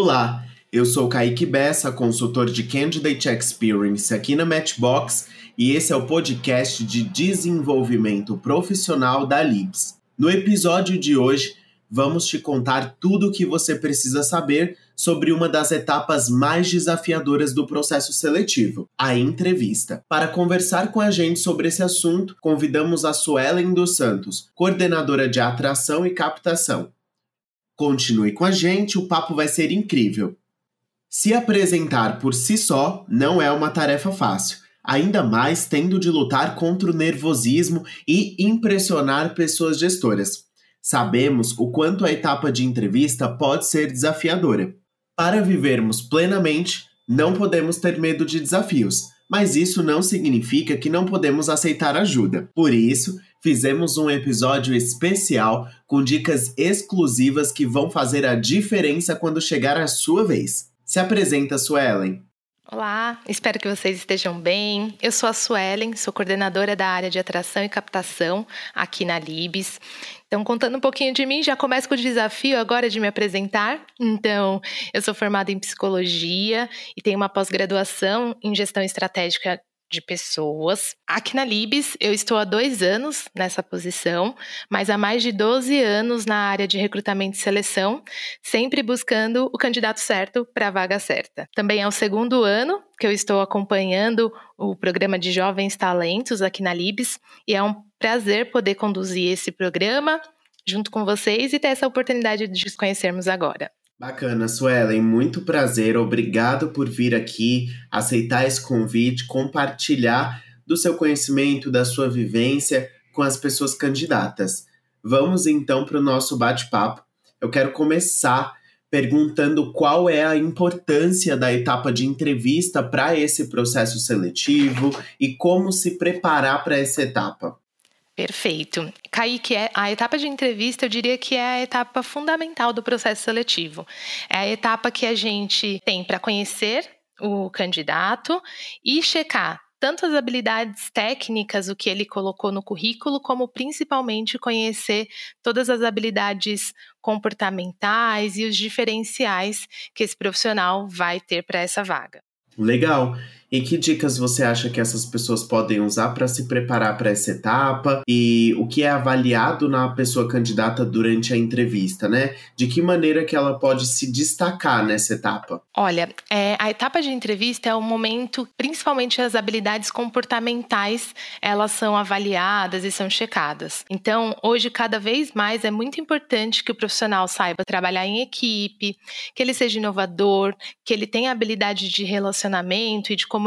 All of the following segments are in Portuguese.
Olá, eu sou Kaique Bessa, consultor de Candidate Experience aqui na Matchbox e esse é o podcast de desenvolvimento profissional da Libs. No episódio de hoje, vamos te contar tudo o que você precisa saber sobre uma das etapas mais desafiadoras do processo seletivo, a entrevista. Para conversar com a gente sobre esse assunto, convidamos a Suelen dos Santos, coordenadora de atração e captação. Continue com a gente, o papo vai ser incrível. Se apresentar por si só não é uma tarefa fácil, ainda mais tendo de lutar contra o nervosismo e impressionar pessoas gestoras. Sabemos o quanto a etapa de entrevista pode ser desafiadora. Para vivermos plenamente, não podemos ter medo de desafios, mas isso não significa que não podemos aceitar ajuda. Por isso, fizemos um episódio especial com dicas exclusivas que vão fazer a diferença quando chegar a sua vez. Se apresenta, Suelen. Olá, espero que vocês estejam bem. Eu sou a Suelen, sou coordenadora da área de atração e captação aqui na Libes. Então, contando um pouquinho de mim, já começo com o desafio agora de me apresentar. Então, eu sou formada em psicologia e tenho uma pós-graduação em gestão estratégica de pessoas. Aqui na Libes, eu estou há dois anos nessa posição, mas há mais de 12 anos na área de recrutamento e seleção, sempre buscando o candidato certo para a vaga certa. Também é o segundo ano que eu estou acompanhando o programa de Jovens Talentos aqui na Libes, e é um prazer poder conduzir esse programa junto com vocês e ter essa oportunidade de nos conhecermos agora. Bacana, Suelen, muito prazer. Obrigado por vir aqui, aceitar esse convite, compartilhar do seu conhecimento, da sua vivência com as pessoas candidatas. Vamos então para o nosso bate-papo. Eu quero começar perguntando qual é a importância da etapa de entrevista para esse processo seletivo e como se preparar para essa etapa. Perfeito. Kaique, é, a etapa de entrevista eu diria que é a etapa fundamental do processo seletivo. É a etapa que a gente tem para conhecer o candidato e checar tanto as habilidades técnicas, o que ele colocou no currículo, como principalmente conhecer todas as habilidades comportamentais e os diferenciais que esse profissional vai ter para essa vaga. Legal. E que dicas você acha que essas pessoas podem usar para se preparar para essa etapa? E o que é avaliado na pessoa candidata durante a entrevista, né? De que maneira que ela pode se destacar nessa etapa? Olha, é, a etapa de entrevista é o momento, principalmente as habilidades comportamentais, elas são avaliadas e são checadas. Então, hoje, cada vez mais, é muito importante que o profissional saiba trabalhar em equipe, que ele seja inovador, que ele tenha habilidade de relacionamento e de comunicação.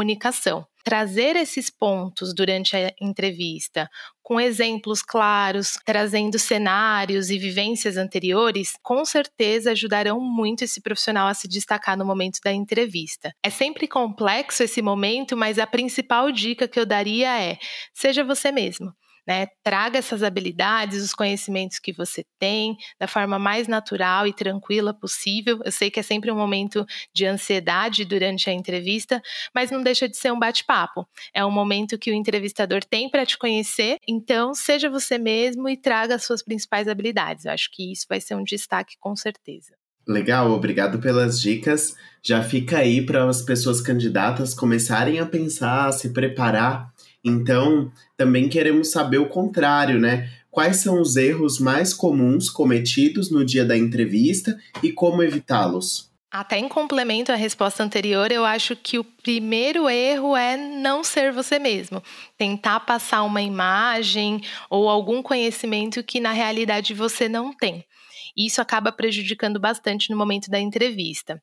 Trazer esses pontos durante a entrevista, com exemplos claros, trazendo cenários e vivências anteriores, com certeza ajudarão muito esse profissional a se destacar no momento da entrevista. É sempre complexo esse momento, mas a principal dica que eu daria é: seja você mesmo. Né? Traga essas habilidades, os conhecimentos que você tem, da forma mais natural e tranquila possível. Eu sei que é sempre um momento de ansiedade durante a entrevista, mas não deixa de ser um bate-papo. É um momento que o entrevistador tem para te conhecer, então seja você mesmo e traga as suas principais habilidades. Eu acho que isso vai ser um destaque com certeza. Legal, obrigado pelas dicas. Já fica aí para as pessoas candidatas começarem a pensar, a se preparar então, também queremos saber o contrário, né? Quais são os erros mais comuns cometidos no dia da entrevista e como evitá-los? Até em complemento à resposta anterior, eu acho que o primeiro erro é não ser você mesmo. Tentar passar uma imagem ou algum conhecimento que na realidade você não tem. Isso acaba prejudicando bastante no momento da entrevista.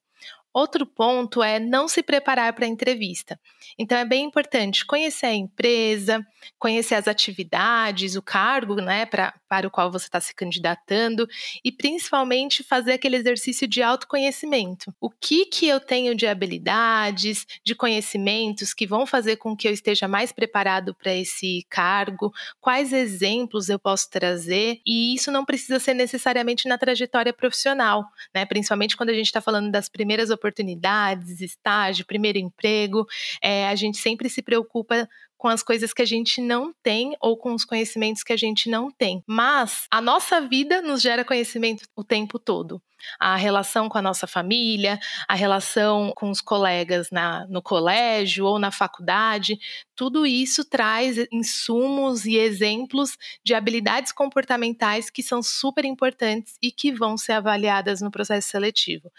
Outro ponto é não se preparar para a entrevista. Então é bem importante conhecer a empresa, conhecer as atividades, o cargo né, pra, para o qual você está se candidatando e principalmente fazer aquele exercício de autoconhecimento. O que, que eu tenho de habilidades, de conhecimentos que vão fazer com que eu esteja mais preparado para esse cargo, quais exemplos eu posso trazer, e isso não precisa ser necessariamente na trajetória profissional, né? Principalmente quando a gente está falando das primeiras oportunidades, estágio, primeiro emprego, é, a gente sempre se preocupa com as coisas que a gente não tem ou com os conhecimentos que a gente não tem. Mas a nossa vida nos gera conhecimento o tempo todo a relação com a nossa família, a relação com os colegas na, no colégio ou na faculdade, tudo isso traz insumos e exemplos de habilidades comportamentais que são super importantes e que vão ser avaliadas no processo seletivo.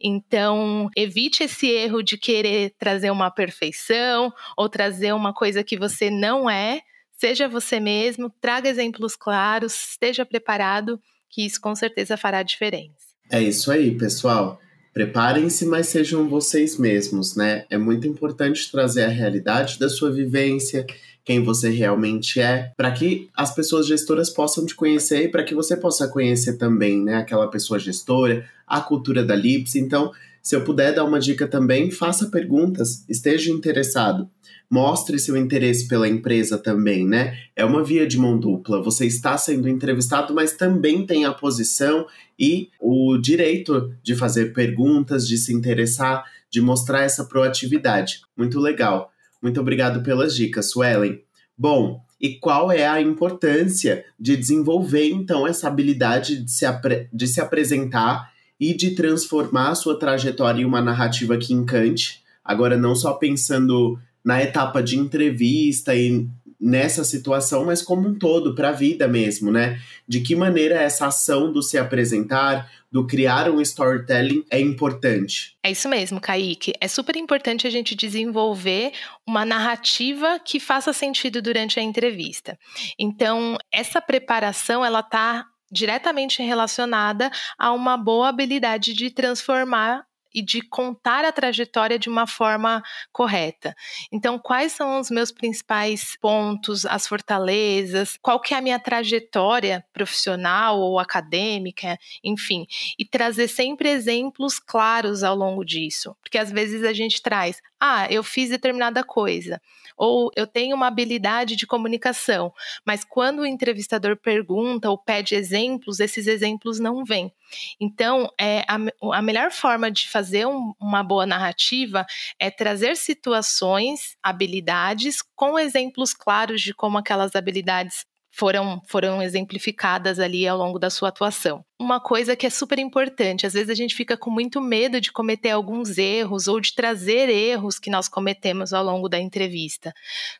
Então, evite esse erro de querer trazer uma perfeição ou trazer uma coisa que você não é. Seja você mesmo, traga exemplos claros, esteja preparado, que isso com certeza fará diferença. É isso aí, pessoal. Preparem-se, mas sejam vocês mesmos, né? É muito importante trazer a realidade da sua vivência, quem você realmente é, para que as pessoas gestoras possam te conhecer e para que você possa conhecer também, né, aquela pessoa gestora, a cultura da Lips. Então, se eu puder dar uma dica também, faça perguntas, esteja interessado mostre seu interesse pela empresa também, né? É uma via de mão dupla. Você está sendo entrevistado, mas também tem a posição e o direito de fazer perguntas, de se interessar, de mostrar essa proatividade. Muito legal. Muito obrigado pelas dicas, Suelen. Bom, e qual é a importância de desenvolver então essa habilidade de se, de se apresentar e de transformar a sua trajetória em uma narrativa que encante? Agora, não só pensando na etapa de entrevista e nessa situação, mas como um todo, para a vida mesmo, né? De que maneira essa ação do se apresentar, do criar um storytelling é importante. É isso mesmo, Kaique. É super importante a gente desenvolver uma narrativa que faça sentido durante a entrevista. Então, essa preparação, ela tá diretamente relacionada a uma boa habilidade de transformar e de contar a trajetória de uma forma correta. Então, quais são os meus principais pontos, as fortalezas, qual que é a minha trajetória profissional ou acadêmica, enfim, e trazer sempre exemplos claros ao longo disso, porque às vezes a gente traz, ah, eu fiz determinada coisa, ou eu tenho uma habilidade de comunicação, mas quando o entrevistador pergunta ou pede exemplos, esses exemplos não vêm. Então, é, a, a melhor forma de fazer um, uma boa narrativa é trazer situações, habilidades, com exemplos claros de como aquelas habilidades foram, foram exemplificadas ali ao longo da sua atuação. Uma coisa que é super importante, às vezes a gente fica com muito medo de cometer alguns erros ou de trazer erros que nós cometemos ao longo da entrevista.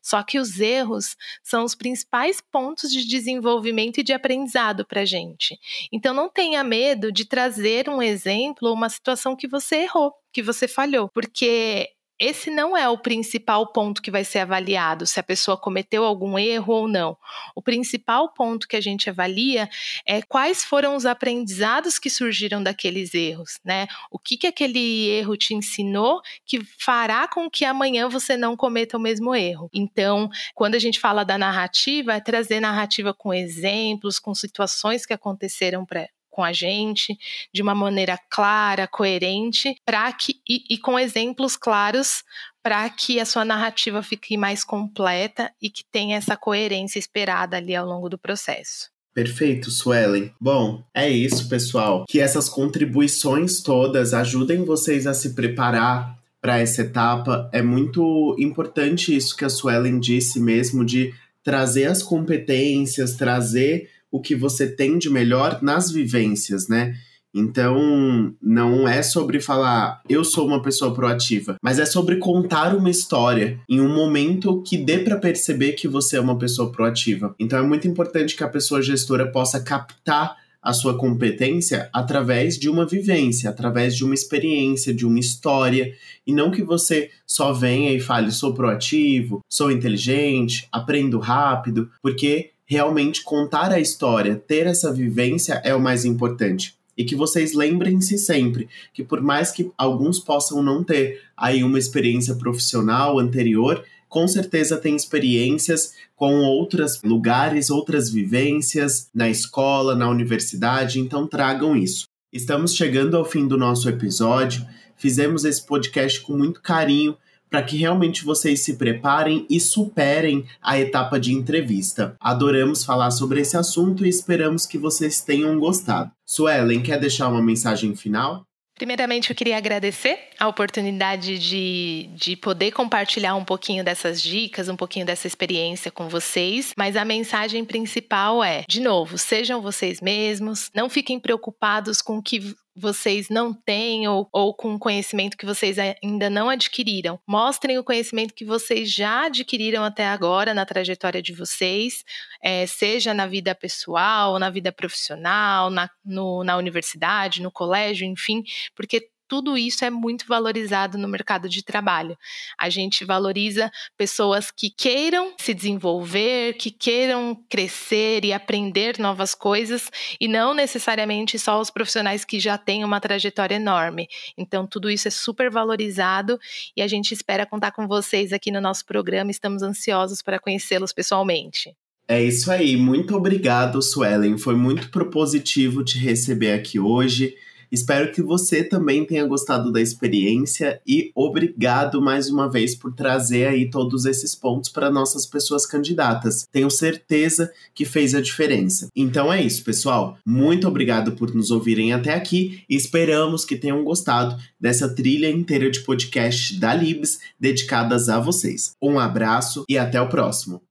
Só que os erros são os principais pontos de desenvolvimento e de aprendizado para a gente. Então não tenha medo de trazer um exemplo ou uma situação que você errou, que você falhou, porque esse não é o principal ponto que vai ser avaliado, se a pessoa cometeu algum erro ou não. O principal ponto que a gente avalia é quais foram os aprendizados que surgiram daqueles erros, né? O que, que aquele erro te ensinou que fará com que amanhã você não cometa o mesmo erro. Então, quando a gente fala da narrativa, é trazer narrativa com exemplos, com situações que aconteceram com a gente de uma maneira clara, coerente, para que e, e com exemplos claros para que a sua narrativa fique mais completa e que tenha essa coerência esperada ali ao longo do processo. Perfeito, Suelen. Bom, é isso, pessoal. Que essas contribuições todas ajudem vocês a se preparar para essa etapa. É muito importante isso que a Suelen disse mesmo de trazer as competências, trazer o que você tem de melhor nas vivências, né? Então, não é sobre falar eu sou uma pessoa proativa, mas é sobre contar uma história em um momento que dê para perceber que você é uma pessoa proativa. Então, é muito importante que a pessoa gestora possa captar a sua competência através de uma vivência, através de uma experiência, de uma história, e não que você só venha e fale sou proativo, sou inteligente, aprendo rápido, porque realmente contar a história, ter essa vivência é o mais importante. E que vocês lembrem-se sempre que, por mais que alguns possam não ter aí uma experiência profissional anterior, com certeza tem experiências com outros lugares, outras vivências na escola, na universidade, então tragam isso. Estamos chegando ao fim do nosso episódio. Fizemos esse podcast com muito carinho para que realmente vocês se preparem e superem a etapa de entrevista. Adoramos falar sobre esse assunto e esperamos que vocês tenham gostado. Suelen, quer deixar uma mensagem final? Primeiramente, eu queria agradecer a oportunidade de, de poder compartilhar um pouquinho dessas dicas, um pouquinho dessa experiência com vocês. Mas a mensagem principal é: de novo, sejam vocês mesmos, não fiquem preocupados com o que vocês não têm ou, ou com conhecimento que vocês ainda não adquiriram. Mostrem o conhecimento que vocês já adquiriram até agora na trajetória de vocês, é, seja na vida pessoal, na vida profissional, na, no, na universidade, no colégio, enfim, porque tudo isso é muito valorizado no mercado de trabalho. A gente valoriza pessoas que queiram se desenvolver, que queiram crescer e aprender novas coisas, e não necessariamente só os profissionais que já têm uma trajetória enorme. Então, tudo isso é super valorizado e a gente espera contar com vocês aqui no nosso programa. Estamos ansiosos para conhecê-los pessoalmente. É isso aí, muito obrigado, Suelen. Foi muito propositivo te receber aqui hoje. Espero que você também tenha gostado da experiência e obrigado mais uma vez por trazer aí todos esses pontos para nossas pessoas candidatas. Tenho certeza que fez a diferença. Então é isso, pessoal. Muito obrigado por nos ouvirem até aqui e esperamos que tenham gostado dessa trilha inteira de podcast da Libs dedicadas a vocês. Um abraço e até o próximo.